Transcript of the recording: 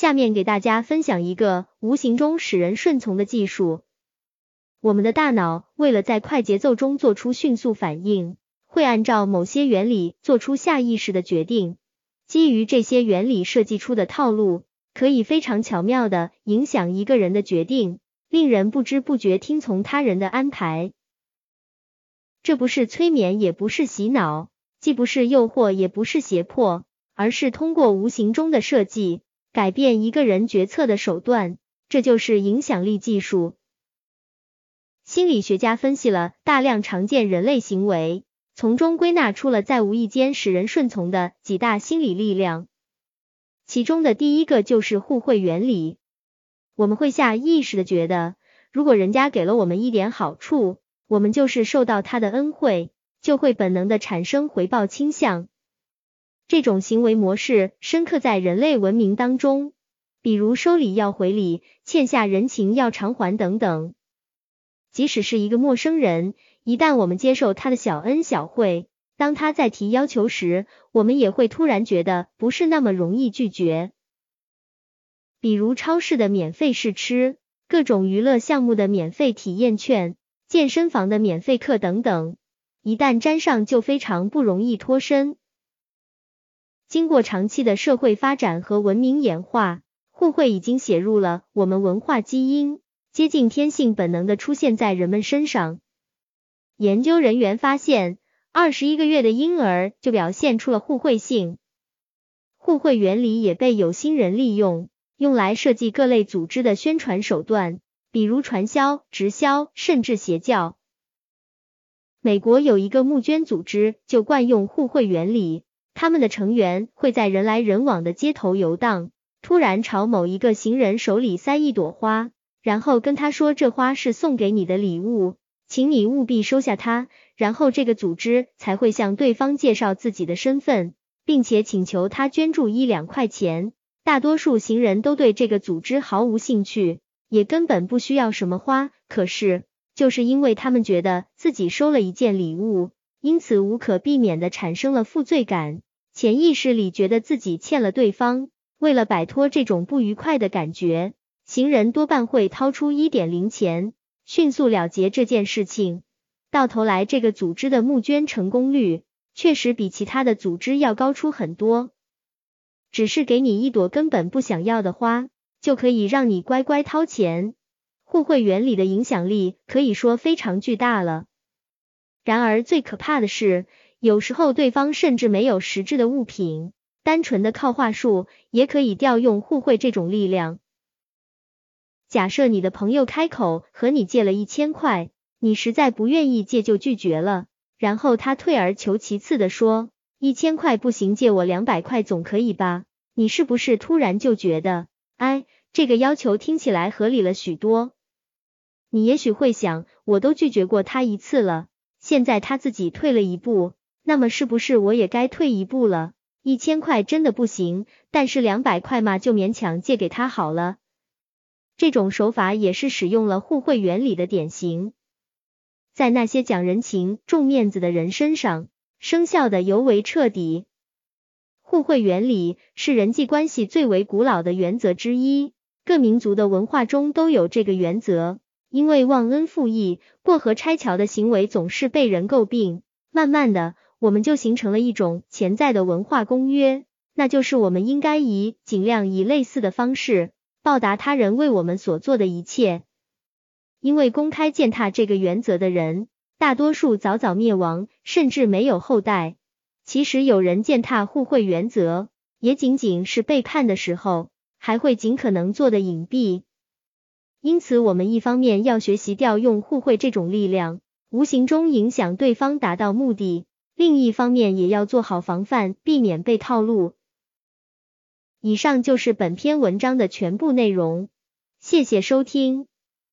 下面给大家分享一个无形中使人顺从的技术。我们的大脑为了在快节奏中做出迅速反应，会按照某些原理做出下意识的决定。基于这些原理设计出的套路，可以非常巧妙的影响一个人的决定，令人不知不觉听从他人的安排。这不是催眠，也不是洗脑，既不是诱惑，也不是胁迫，而是通过无形中的设计，改变一个人决策的手段。这就是影响力技术。心理学家分析了大量常见人类行为，从中归纳出了在无意间使人顺从的几大心理力量。其中的第一个就是互惠原理。我们会下意识的觉得，如果人家给了我们一点好处，我们就是受到他的恩惠，就会本能的产生回报倾向。这种行为模式深刻在人类文明当中，比如收礼要回礼，欠下人情要偿还等等。即使是一个陌生人，一旦我们接受他的小恩小惠，当他在提要求时，我们也会突然觉得不是那么容易拒绝。比如超市的免费试吃，各种娱乐项目的免费体验券，健身房的免费课等等，一旦沾上就非常不容易脱身。经过长期的社会发展和文明演化，互惠已经写入了我们文化基因。接近天性本能的出现在人们身上。研究人员发现，二十一个月的婴儿就表现出了互惠性。互惠原理也被有心人利用，用来设计各类组织的宣传手段，比如传销、直销，甚至邪教。美国有一个募捐组织就惯用互惠原理，他们的成员会在人来人往的街头游荡，突然朝某一个行人手里塞一朵花。然后跟他说，这花是送给你的礼物，请你务必收下它。然后这个组织才会向对方介绍自己的身份，并且请求他捐助一两块钱。大多数行人都对这个组织毫无兴趣，也根本不需要什么花。可是，就是因为他们觉得自己收了一件礼物，因此无可避免的产生了负罪感，潜意识里觉得自己欠了对方。为了摆脱这种不愉快的感觉。行人多半会掏出一点零钱，迅速了结这件事情。到头来，这个组织的募捐成功率确实比其他的组织要高出很多。只是给你一朵根本不想要的花，就可以让你乖乖掏钱。互惠原理的影响力可以说非常巨大了。然而，最可怕的是，有时候对方甚至没有实质的物品，单纯的靠话术也可以调用互惠这种力量。假设你的朋友开口和你借了一千块，你实在不愿意借就拒绝了，然后他退而求其次的说一千块不行，借我两百块总可以吧？你是不是突然就觉得，哎，这个要求听起来合理了许多？你也许会想，我都拒绝过他一次了，现在他自己退了一步，那么是不是我也该退一步了？一千块真的不行，但是两百块嘛，就勉强借给他好了。这种手法也是使用了互惠原理的典型，在那些讲人情、重面子的人身上生效的尤为彻底。互惠原理是人际关系最为古老的原则之一，各民族的文化中都有这个原则。因为忘恩负义、过河拆桥的行为总是被人诟病，慢慢的，我们就形成了一种潜在的文化公约，那就是我们应该以尽量以类似的方式。报答他人为我们所做的一切，因为公开践踏这个原则的人，大多数早早灭亡，甚至没有后代。其实有人践踏互惠原则，也仅仅是背叛的时候，还会尽可能做的隐蔽。因此，我们一方面要学习调用互惠这种力量，无形中影响对方达到目的；另一方面也要做好防范，避免被套路。以上就是本篇文章的全部内容，谢谢收听。